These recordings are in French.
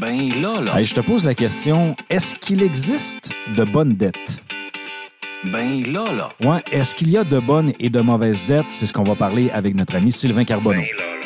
Ben là, là. Hey, je te pose la question, est-ce qu'il existe de bonnes dettes? Ben là, là. Ouais, est-ce qu'il y a de bonnes et de mauvaises dettes? C'est ce qu'on va parler avec notre ami Sylvain Carbonneau. Ben là, là.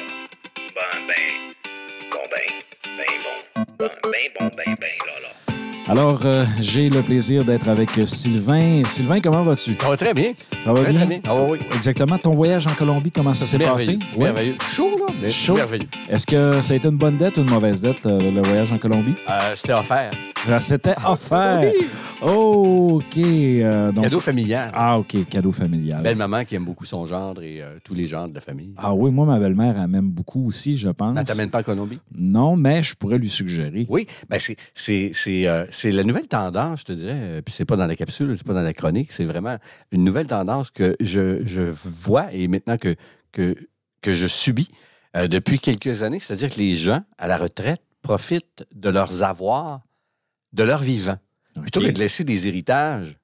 Alors, euh, j'ai le plaisir d'être avec Sylvain. Sylvain, comment vas-tu? Ça va très bien. Ça va Très, bien? très bien? Ah oui. Exactement. Ton voyage en Colombie, comment ça s'est passé? Ouais. Merveilleux. Chaud, là, mais Chaud. merveilleux. Est-ce que ça a été une bonne dette ou une mauvaise dette, le, le voyage en Colombie? Euh, C'était offert. Ah, C'était offert. Oh, OK. euh, donc- Cadeau familial. Ah, OK. Cadeau familial. Belle maman qui aime beaucoup son gendre et euh, tous les gendres de la famille. Ah oui, moi, ma belle-mère, elle m'aime beaucoup aussi, je pense. Elle t'amène pas en Colombie? Non, mais je pourrais lui suggérer. Oui, ben c'est, euh, c'est la nouvelle tendance, je te dirais. Puis c'est pas dans la capsule, c'est pas dans la chronique, c'est vraiment une nouvelle tendance que je, je vois et maintenant que, que, que je subis depuis quelques années. C'est-à-dire que les gens, à la retraite, profitent de leurs avoirs, de leur vivant. Plutôt que de laisser des héritages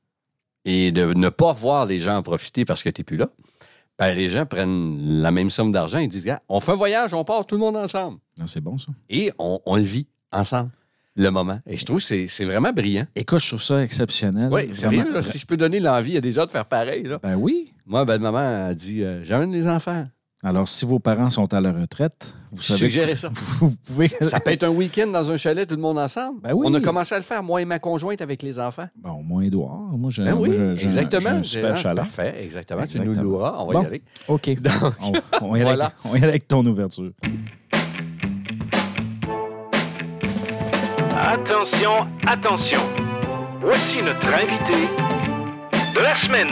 et de ne pas voir les gens en profiter parce que tu n'es plus là, ben, les gens prennent la même somme d'argent et disent on fait un voyage, on part tout le monde ensemble. Ah, c'est bon, ça. Et on, on le vit ensemble, le moment. Et je trouve que c'est, c'est vraiment brillant. Écoute, je trouve ça exceptionnel. Oui, sérieux, là, si je peux donner l'envie à des gens de faire pareil. Là. Ben oui. Moi, ben, maman a dit euh, J'amène des enfants. Alors, si vos parents sont à la retraite, vous savez... Suggérez ça. Vous pouvez... Ça peut être un week-end dans un chalet, tout le monde ensemble. Ben oui. On a commencé à le faire, moi et ma conjointe, avec les enfants. Bon, moi, Édouard. Moi, j'ai Ben oui, un- exactement. j'ai un super chalet. Parfait, exactement. Tu Exactement. nous loueras, on va Bon. y aller. OK. on, on va y Voilà. avec, on y aller avec ton ouverture. Attention, attention. Voici notre invité de la semaine.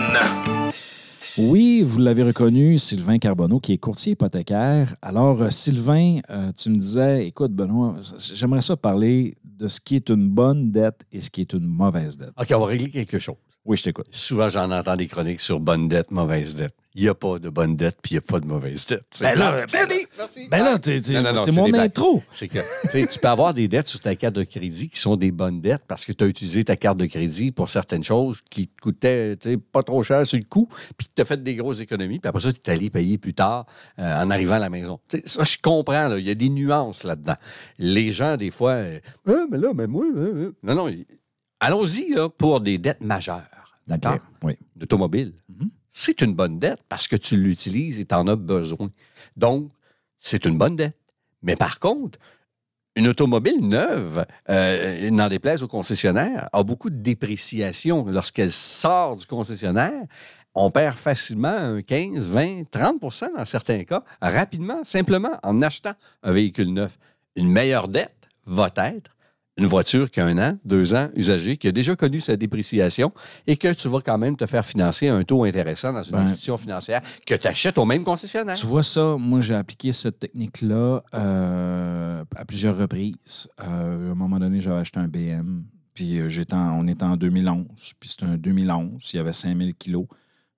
Oui, vous l'avez reconnu, Sylvain Carbonneau, qui est courtier hypothécaire. Alors, euh, Sylvain, euh, tu me disais, écoute, Benoît, j'aimerais ça parler de ce qui est une bonne dette et ce qui est une mauvaise dette. OK, on va régler quelque chose. Oui, je t'écoute. Souvent, j'en entends des chroniques sur bonne dette, mauvaise dette. Il n'y a pas de bonne dette, puis il n'y a pas de mauvaise dette. C'est Ben là, ben Merci, merci. Ben là, c'est c'est mon intro. C'est que tu peux avoir des dettes sur ta carte de crédit qui sont des bonnes dettes parce que tu as utilisé ta carte de crédit pour certaines choses qui te coûtaient pas trop cher sur le coup, puis tu as fait des grosses économies, puis après ça, tu es allé payer plus tard euh, en arrivant à la maison. Ça, je comprends, il y a des nuances là-dedans. Les gens, des fois, euh, Ah, mais là, mais moi, euh, euh. non, non, allons-y pour des dettes majeures. D'accord? Oui. d'automobile, Mhm. c'est une bonne dette parce que tu l'utilises et tu en as besoin. Donc, c'est une bonne dette. Mais par contre, une automobile neuve, euh, n'en déplaise au concessionnaire, a beaucoup de dépréciation. Lorsqu'elle sort du concessionnaire, on perd facilement un 15, 20, 30% dans certains cas, rapidement, simplement en achetant un véhicule neuf. Une meilleure dette va être une voiture qui a un an, deux ans, usagée, qui a déjà connu sa dépréciation et que tu vas quand même te faire financer à un taux intéressant dans une Ben, institution financière que tu achètes au même concessionnaire. Tu vois ça, moi j'ai appliqué cette technique-là euh, à plusieurs reprises. Euh, à un moment donné, j'avais acheté un BM, puis euh, j'étais en- on était en 2011, puis c'était un 2011, il y avait 5000 kilos.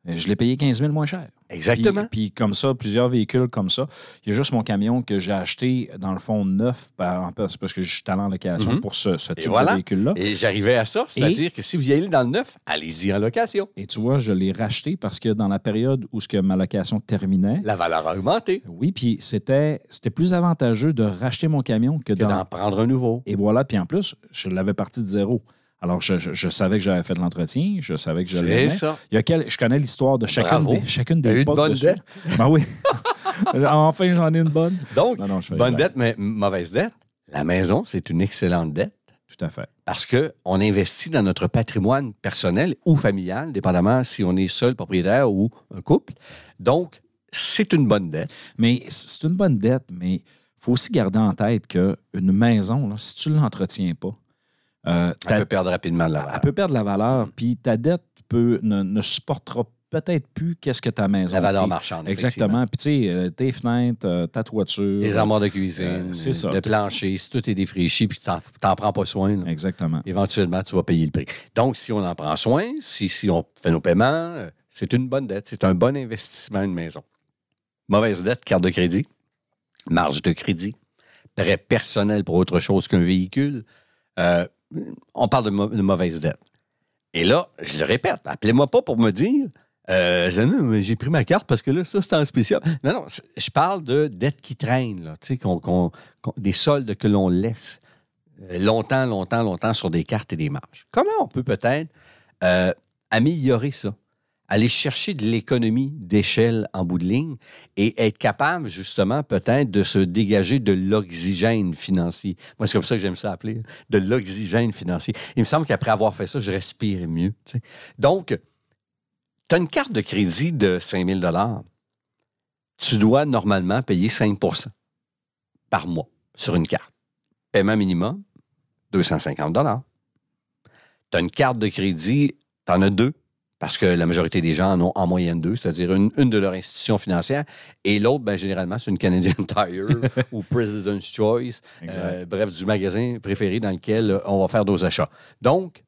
Euh, Je l'ai payé 15 000 moins cher. Exactement. Puis, puis comme ça, plusieurs véhicules comme ça. Il y a juste mon camion que j'ai acheté, dans le fond, neuf, par- parce que je suis allé en location Mhm. pour ce, type voilà. de véhicule-là. Et j'arrivais à ça, c'est-à-dire que si vous y allez dans le neuf, allez-y en location. Et tu vois, je l'ai racheté parce que dans la période où ce que ma location terminait, La valeur a augmenté oui, puis c'était, c'était plus avantageux de racheter mon camion que, que d'en prendre un nouveau. Et voilà, puis en plus, je l'avais parti de zéro. Alors, je, je- je savais que j'avais fait de l'entretien, je savais que je C'est l'aimais. ça. Il y a quel- je connais l'histoire de chacune Bravo. des, chacune des une bonne dette? Ben oui. enfin, j'en ai une bonne. Donc, Non, non, bonne dette, mais mauvaise dette. La maison, c'est une excellente dette. Tout à fait. Parce qu'on investit dans notre patrimoine personnel ou familial, dépendamment si on est seul propriétaire ou un couple. Donc, c'est une bonne dette. Mais c'est une bonne dette, mais il faut aussi garder en tête qu'une maison, là, si tu ne l'entretiens pas, euh, Elle peut perdre rapidement de la elle valeur. peut perdre la valeur, puis ta dette peut, ne, ne supportera peut-être plus qu'est-ce que ta maison. La valeur est. marchande. Exactement. Puis, tu sais, euh, tes fenêtres, euh, ta toiture. Des armoires de cuisine, Euh, c'est ça. le plancher, si tout est défraîchi puis tu n'en prends pas soin, là, Exactement. éventuellement, tu vas payer le prix. Donc, si on en prend soin, si, si on fait nos paiements, c'est une bonne dette. C'est un bon investissement, une maison. Mauvaise dette, carte de crédit, marge de crédit, prêt personnel pour autre chose qu'un véhicule. Euh, on parle de, mau- de mauvaise dette. Et là, je le répète, appelez-moi pas pour me dire euh, j'ai pris ma carte parce que là, ça, c'est en spécial. Non, non, je parle de dettes qui traînent, des soldes que l'on laisse. euh, longtemps, longtemps, longtemps sur des cartes et des marges. Comment on peut peut-être euh, améliorer ça? Aller chercher de l'économie d'échelle en bout de ligne et être capable, justement, peut-être de se dégager de l'oxygène financier. Moi, c'est comme ça que j'aime ça appeler, de l'oxygène financier. Il me semble qu'après avoir fait ça, je respire mieux. Donc, tu as une carte de crédit de 5 000 tu dois normalement payer 5% par mois sur une carte. Paiement minimum, 250 Tu as une carte de crédit, tu en as deux, parce que la majorité des gens en ont en moyenne deux, c'est-à-dire une, une de leurs institutions financières, et l'autre, ben, généralement, c'est une Canadian Tire ou President's Choice, euh, bref, du magasin préféré dans lequel euh, on va faire nos achats. Donc,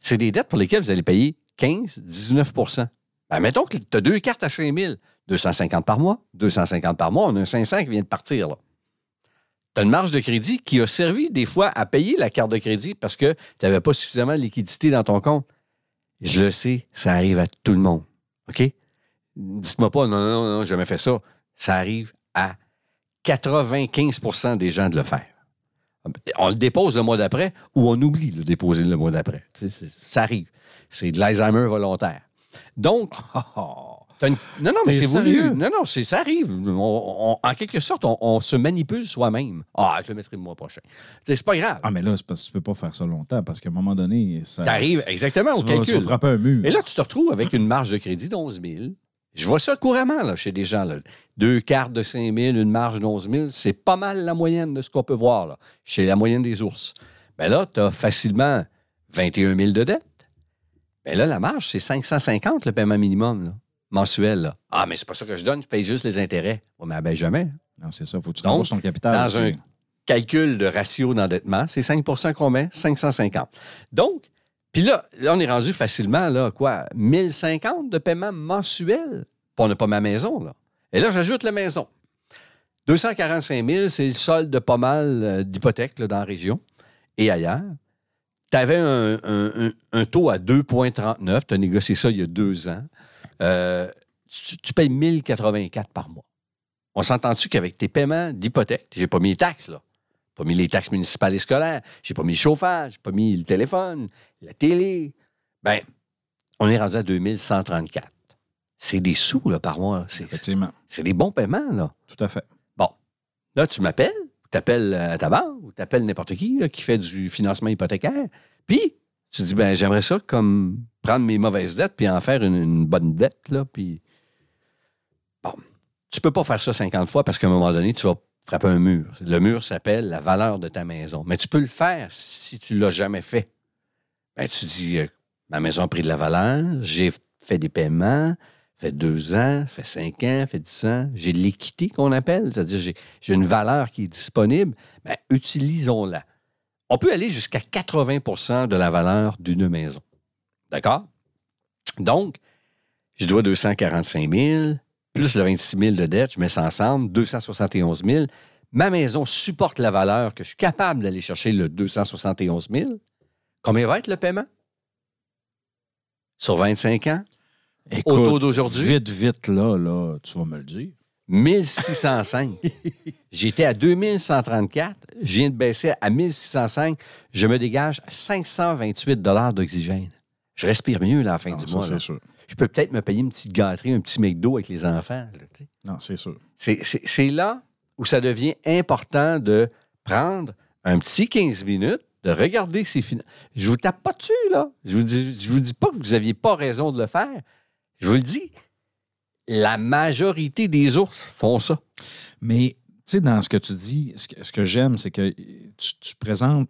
c'est des dettes pour lesquelles vous allez payer 15, 19% ben, Mettons que tu as deux cartes à 5 000, 250 par mois, 250 par mois, on a un 500 qui vient de partir. Là. Tu as une marge de crédit qui a servi des fois à payer la carte de crédit parce que tu n'avais pas suffisamment de liquidité dans ton compte. Je le sais, ça arrive à tout le monde. OK? Dites-moi pas, non, non, non, j'ai jamais fait ça. Ça arrive à 95% des gens de le faire. On le dépose le mois d'après ou on oublie de le déposer le mois d'après. Ça arrive. C'est de l'Alzheimer volontaire. Donc, t'as une- non, non, mais c'est sérieux? voulu. Non, non, ça arrive. On- on- en quelque sorte, on, on se manipule soi-même. Ah, je le mettrai le mois prochain. Tu C'est pas grave. Ah, mais là, c'est parce que tu peux pas faire ça longtemps parce qu'à un moment donné, ça. T'arrives exactement au tu vas, tu vas calcul. frapper un mur. Et là, tu te retrouves avec une marge de crédit de 11 000. Je vois ça couramment là, chez des gens. là. Deux cartes de 5 000, une marge de 11 000, c'est pas mal la moyenne de ce qu'on peut voir là, chez la moyenne des ours. Bien là, tu as facilement 21 000 de dette. Bien là, la marge, c'est 550 le paiement minimum là, mensuel. là. Ah, mais c'est pas ça que je donne, je paye juste les intérêts. Ouais, mais ben jamais. Non, c'est ça. Faut que tu Donc, rembourses ton capital. dans aussi. un- Calcul de ratio d'endettement, c'est 5% qu'on met, 550. Donc, puis là, là, on est rendu facilement, là, quoi, 1050 de paiement mensuel? Puis on n'a pas ma maison, là. Et là, j'ajoute la maison. 245 000, c'est le solde de pas mal euh, d'hypothèques dans la région et ailleurs. Tu avais un, un- un- un taux à 2,39. Tu as négocié ça il y a deux ans. Euh, tu, tu payes 1084 par mois. On s'entend-tu qu'avec tes paiements d'hypothèque, j'ai pas mis les taxes, là. Pas mis les taxes municipales et scolaires, j'ai pas mis le chauffage, j'ai pas mis le téléphone, la télé. Ben, on est rendu à 2134. C'est des sous, là, par mois. C'est, Effectivement. c'est des bons paiements, là. Tout à fait. Bon. Là, tu m'appelles, tu appelles euh, ta banque, ou tu appelles n'importe qui là, qui fait du financement hypothécaire. Puis, tu dis, ben j'aimerais ça comme prendre mes mauvaises dettes puis en faire une, bonne dette, là. Puis, bon, tu peux pas faire ça 50 fois parce qu'à un moment donné, tu vas frapper un mur. Le mur s'appelle la valeur de ta maison. Mais tu peux le faire si tu l'as jamais fait. Ben, tu dis, euh, ma maison a pris de la valeur, j'ai fait des paiements, fait deux ans, fait cinq ans, fait dix ans, j'ai l'équité qu'on appelle, c'est-à-dire j'ai, j'ai une valeur qui est disponible, ben, utilisons-la. On peut aller jusqu'à 80% de la valeur d'une maison. D'accord? Donc, je dois 245 000, plus le 26 000 de dette, je mets ça ensemble, 271 000. Ma maison supporte la valeur que je suis capable d'aller chercher le 271 000. Combien va être le paiement? Sur 25 ans? Écoute, Au taux d'aujourd'hui? Vite, vite, là, là, tu vas me le dire. 1605. J'étais à 2134. Je viens de baisser à 1605. Je me dégage 528 d'oxygène. Je respire mieux là, à la fin Non, du ça, mois. là. sûr. Je peux peut-être me payer une petite gâterie, un petit McDo avec les enfants. là. Non, c'est sûr. C'est là où ça devient important de prendre un petit 15 minutes, de regarder ses finances. Je vous tape pas dessus, là. Je vous dis, je vous dis pas que vous n'aviez pas raison de le faire. Je vous le dis, la majorité des ours font ça. Mais, tu sais, dans ce que tu dis, ce que, ce que j'aime, c'est que tu, tu présentes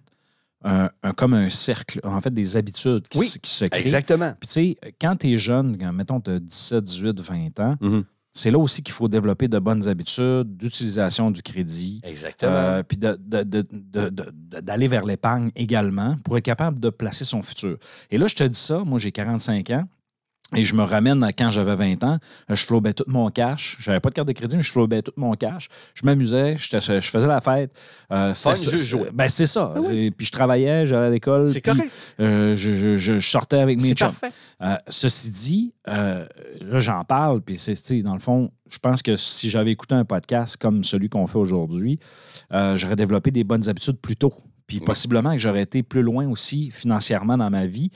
un, un- comme un cercle, en fait, des habitudes qui, Oui, se- qui se créent. Exactement. Puis, tu sais, quand tu es jeune, quand, mettons, tu as 17, 18, 20 ans, Mhm. c'est là aussi qu'il faut développer de bonnes habitudes d'utilisation du crédit. Exactement. Euh, puis d'aller vers l'épargne également pour être capable de placer son futur. Et là, je te dis ça, moi j'ai 45 ans. Et je me ramène à quand j'avais 20 ans. Euh, Je flobais tout mon cash. J'avais pas de carte de crédit, mais je flobais tout mon cash. Je m'amusais, je faisais la fête. Euh, c'est-. Ben, c'est ça. Ah oui. Puis je travaillais, j'allais à l'école. c'est correct. euh, je, je- je- je sortais avec mes chums. Euh, ceci dit, là, j'en parle, puis c'est, dans le fond, je pense que si j'avais écouté un podcast comme celui qu'on fait aujourd'hui, j'aurais développé des bonnes habitudes plus tôt. Puis possiblement que j'aurais été plus loin aussi financièrement dans ma vie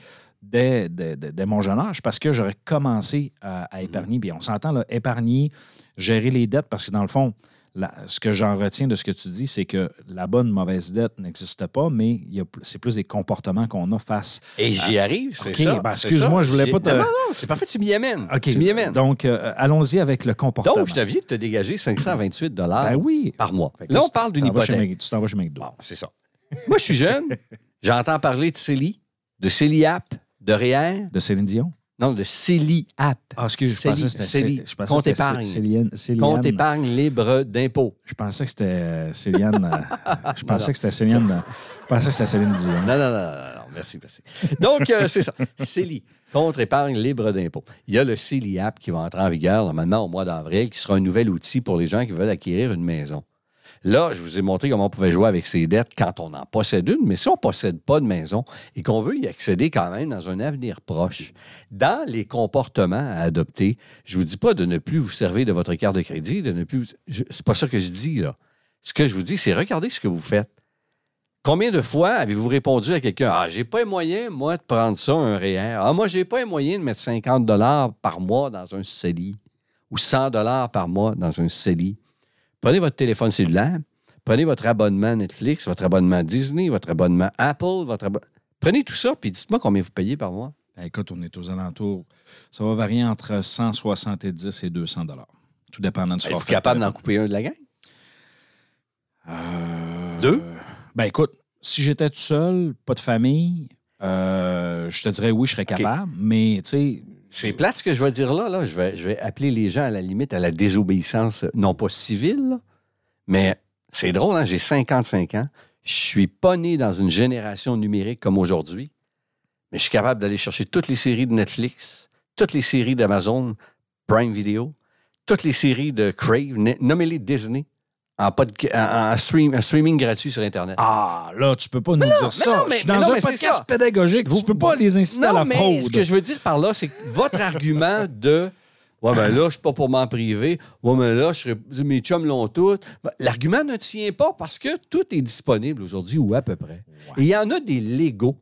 dès, dès- dès- dès mon jeune âge parce que j'aurais commencé à, à Mhm. épargner. Puis on s'entend, là, épargner, gérer les dettes parce que dans le fond, la- ce que j'en retiens de ce que tu dis, c'est que la bonne mauvaise dette n'existe pas, mais c'est plus des comportements qu'on a face. Et j'y arrive, c'est ça. ben, excuse-moi, je voulais pas te- Non, non, non, c'est parfait, tu m'y amènes. Tu m'y amènes. Donc, Donc, euh, allons-y avec le comportement. je te viens de te dégager 528 Ben oui. par mois. Là, on parle d'une hypothèque. Tu t'en vas chez McDo. Bon, c'est ça. Moi, je suis jeune. J'entends parler de CELI, de CELIAP, de REER. De Céline Dion? Non, de CELIAP. Ah, excuse, je Céli- pensais que c'était je Compte épargne. Compte épargne libre d'impôt. Je pensais que c'était euh, Céliane. euh, je pensais que c'était Céliane. Je pensais que c'était Céline Dion. Non, non, non, non, merci, merci. Donc, euh, c'est ça. CELI, contre épargne libre d'impôt. Il y a le CELIAP qui va entrer en vigueur normalement au mois d'avril, qui sera un nouvel outil pour les gens qui veulent acquérir une maison. Là, je vous ai montré comment on pouvait jouer avec ses dettes quand on en possède une, mais si on ne possède pas de maison et qu'on veut y accéder quand même dans un avenir proche, dans les comportements à adopter, je ne vous dis pas de ne plus vous servir de votre carte de crédit, de ne plus. C'est pas ça que je dis, là. Ce que je vous dis, c'est regardez ce que vous faites. Combien de fois avez-vous répondu à quelqu'un Ah, j'ai pas les moyens, moi, de prendre ça, un REER. Ah, moi, j'ai pas les moyens de mettre 50 par mois dans un CELI ou 100 par mois dans un CELI. Prenez votre téléphone cellulaire, prenez votre abonnement Netflix, votre abonnement Disney, votre abonnement Apple, votre Prenez tout ça, puis dites-moi combien vous payez par mois. Ben, écoute, on est aux alentours. Ça va varier entre 170 et 200 dollars. Tout dépendant du Êtes-vous forfait. capable d'en couper un de la gang? Euh, Deux? Ben écoute, si j'étais tout seul, pas de famille, euh, je te dirais oui, je serais capable, mais tu sais. C'est plate ce que je vais dire là. là. Je, vais, appeler les gens à la limite à la désobéissance, euh, non pas civile, mais c'est drôle, hein? j'ai 55 ans. Je suis pas né dans une génération numérique comme aujourd'hui, mais je suis capable d'aller chercher toutes les séries de Netflix, toutes les séries d'Amazon Prime Video, toutes les séries de Crave, nommez-les Disney, en, podca- en- en stream- en streaming gratuit sur Internet. Ah, là, tu peux pas nous dire ça. non, mais- je suis mais dans non, un podcast pédagogique. Vous- tu peux pas les inciter à la mais fraude. ce que je veux dire par là, c'est que votre argument de Ouais, ben là, je suis pas pour m'en priver. Ouais, mais là, je serais- mes chums l'ont tout. Ben, L'argument ne tient pas parce que tout est disponible aujourd'hui ou à peu près. Et il y en a des Lego.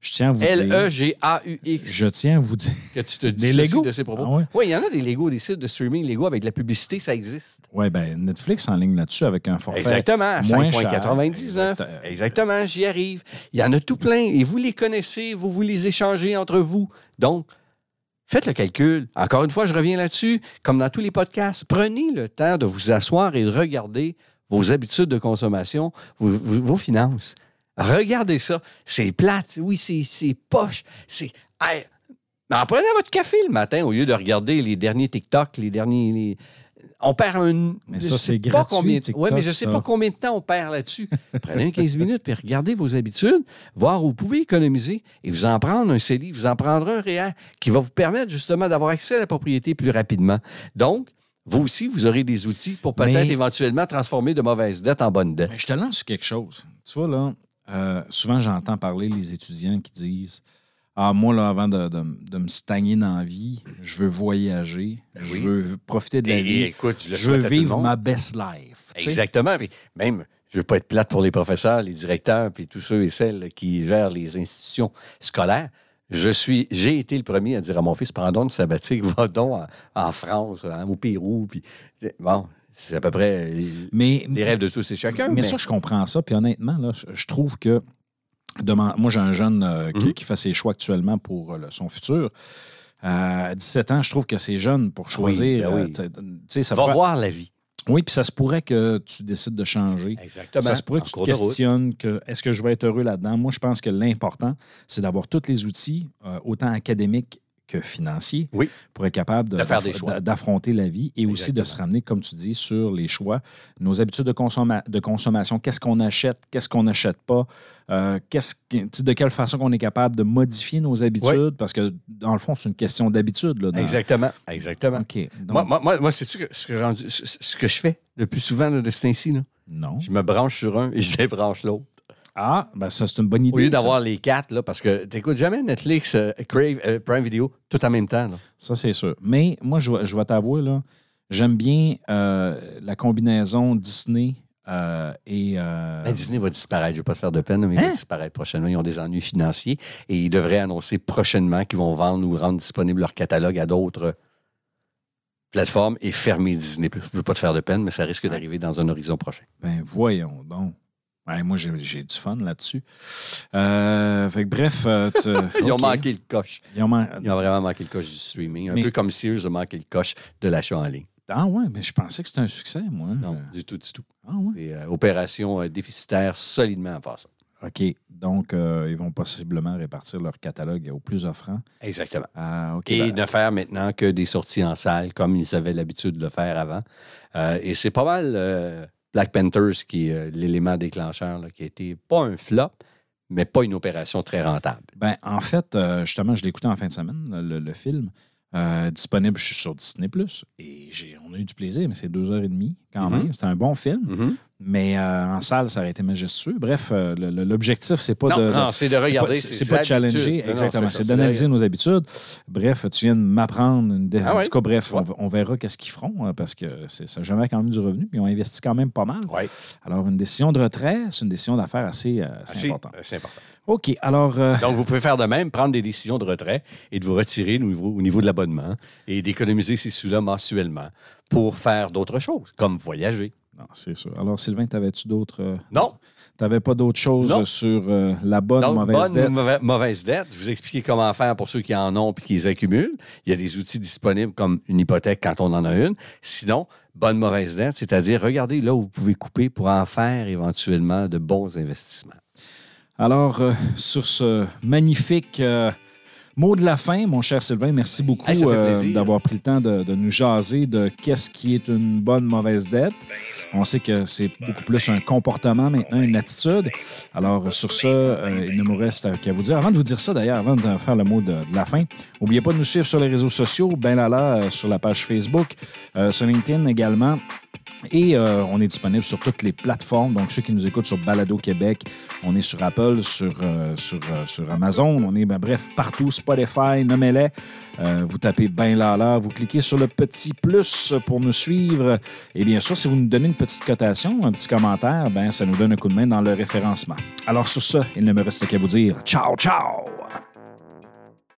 Je tiens à vous dire. L-E-G-A-U-X. Je tiens à vous dire. Que tu te Des dis Lego? de ces propos. Ah ouais? Oui, il y en a des Lego, des sites de streaming Lego avec de la publicité, ça existe. Oui, ben Netflix en ligne là-dessus avec un forfait. Exactement, à moins cher. 5,99. Exact- Exactement, j'y arrive. Il y en a tout plein et vous les connaissez, vous vous les échangez entre vous. Donc, faites le calcul. Encore une fois, je reviens là-dessus, comme dans tous les podcasts. Prenez le temps de vous asseoir et de regarder vos habitudes de consommation, vos finances. Regardez ça. C'est plate. Oui, c'est poche. C'est. Hey, en prenant votre café le matin au lieu de regarder les derniers TikTok, les derniers. les- On perd un. Mais ça, sais c'est gratuit, combien- TikTok, Ouais, mais je sais ça. pas combien de temps on perd là-dessus. Prenez un 15 minutes puis regardez vos habitudes, voir où vous pouvez économiser et vous en prendre un CELI, vous en prendre un REER qui va vous permettre justement d'avoir accès à la propriété plus rapidement. Donc, vous aussi, vous aurez des outils pour peut-être Mais- éventuellement transformer de mauvaises dettes en bonnes dettes. Mais je te lance quelque chose. Tu vois, là, euh, souvent, j'entends parler les étudiants qui disent Ah, moi, là, avant de, de- de me stagner dans la vie, je veux voyager, je oui. veux profiter de la Et- vie, et écoute, je je veux vivre ma best life. Exactement. Puis même, je veux pas être plate pour les professeurs, les directeurs, puis tous ceux et celles qui gèrent les institutions scolaires. Je suis, j'ai été le premier à dire à mon fils, prends donc une sabbatique, va donc en, en France, hein, au Pérou. Puis, bon, c'est à peu près les, Mais, les rêves de tous et chacun. mais ça, je comprends ça. Puis honnêtement, là, je, trouve que. demain- moi, j'ai un jeune euh, qui, Mhm. qui fait ses choix actuellement pour euh, son futur. À 17 ans, je trouve que c'est jeune pour choisir. ben oui. euh, tu sais, ça va voir la vie. Oui, puis ça se pourrait que tu décides de changer. Exactement. Ça se pourrait En que tu te questionnes que est-ce que je vais être heureux là-dedans. Moi, je pense que l'important, c'est d'avoir tous les outils, euh, autant académiques que Oui. pour être capable de, De d'affronter la vie et aussi de se ramener, comme tu dis, sur les choix, nos habitudes de, consomma- de consommation. Qu'est-ce qu'on achète, qu'est-ce qu'on n'achète pas, euh, que- de quelle façon on est capable de modifier nos habitudes, parce que dans le fond, c'est une question d'habitude. dans- Exactement. Exactement. Donc, Moi, moi, moi, moi, sais-tu que ce que, rendu- ce- que je fais le plus souvent là, de ce temps-ci? non. Je me branche sur un et je débranche l'autre. Ah, ben ça, c'est une bonne idée. Au lieu d'avoir les quatre, là, parce que tu n'écoutes jamais Netflix, euh, Crave, euh, Prime Video, tout en même temps. là. Ça, c'est sûr. Mais moi, je, vais- je vais t'avouer, là, j'aime bien euh, la combinaison Disney Euh, et euh, Ben, Disney va disparaître. Je ne vais pas te faire de peine, mais il va Hein? disparaître prochainement. Ils ont des ennuis financiers et ils devraient annoncer prochainement qu'ils vont vendre ou rendre disponible leur catalogue à d'autres plateformes et fermer Disney. Je ne veux pas te faire de peine, mais ça risque d'arriver dans un horizon prochain. ben voyons donc. Ouais, moi, j'ai j'ai du fun là-dessus. Euh, fait que bref, euh, tu- Ils ont manqué le coche. Ils ont man- Ils ont vraiment manqué le coche du streaming. Un Mais- peu comme Sears a manqué le coche de l'achat en ligne. Ah ouais, mais je pensais que c'était un succès, moi. Non, Je- du tout, du tout. Ah ouais? C'est euh, opération déficitaire solidement en passant. OK. Donc, euh, ils vont possiblement répartir leur catalogue au plus offrant. Exactement. Ah. Et ben, ne faire maintenant que des sorties en salle comme ils avaient l'habitude de le faire avant. Euh, et c'est pas mal Black Panthers qui est euh, l'élément déclencheur là, qui a été pas un flop, mais pas une opération très rentable. ben, en fait, euh, justement, je écouté en fin de semaine, le film. Euh, disponible je suis sur Disney Plus et j'ai, on a eu du plaisir, mais c'est deux heures et demie quand Mhm. même. C'était un bon film, Mhm. mais euh, en salle, ça aurait été majestueux. Bref, euh, l'objectif, c'est pas Non, de, de- non, c'est de regarder. C'est pas de challenger, Non, exactement. C'est d'analyser nos habitudes. Bref, tu viens de m'apprendre une. Ah en tout cas, bref, on, on verra qu'est-ce qu'ils feront hein, parce que c'est- ça génère quand même du revenu. Puis ils ont investi quand même pas mal. Ouais, Alors, une décision de retrait, c'est une décision d'affaires assez, assez assez- importante. c'est important. OK. Alors, euh, Donc, vous pouvez faire de même, prendre des décisions de retrait et de vous retirer au niveau, au niveau de l'abonnement et d'économiser ces sous-là mensuellement pour faire d'autres choses, comme voyager. non, c'est sûr. Alors, Sylvain, t'avais-tu d'autres. euh, Non, T'avais pas d'autres choses Non. sur euh, la bonne Donc, mauvaise bonne dette? ou mauvaise, mauvaise dette. Je vous expliquer comment faire pour ceux qui en ont et qui les accumulent. Il y a des outils disponibles comme une hypothèque quand on en a une. Sinon, bonne mauvaise dette, c'est-à-dire regardez là où vous pouvez couper pour en faire éventuellement de bons investissements. Alors, euh, sur ce magnifique euh, mot de la fin, mon cher Sylvain, merci beaucoup Hey, euh, d'avoir pris le temps de, de nous jaser de qu'est-ce qui est une bonne mauvaise dette. On sait que c'est beaucoup plus un comportement maintenant, une attitude. Alors, sur ce, il ne nous reste qu'à vous dire, avant de vous dire ça d'ailleurs, avant de faire le mot de, de la fin, n'oubliez pas de nous suivre sur les réseaux sociaux, ben là là, euh, sur la page Facebook, sur LinkedIn également. Et euh, on est disponible sur toutes les plateformes. Donc, ceux qui nous écoutent sur Balado Québec, on est sur Apple, sur, euh, euh, sur Amazon, on est, ben, bref, partout, Spotify, nommez-les. Vous tapez ben là, vous cliquez sur le petit plus pour nous suivre. Et bien sûr, si vous nous donnez une petite cotation, un petit commentaire, ben, ça nous donne un coup de main dans le référencement. Alors, sur ce, il ne me reste qu'à vous dire ciao, ciao!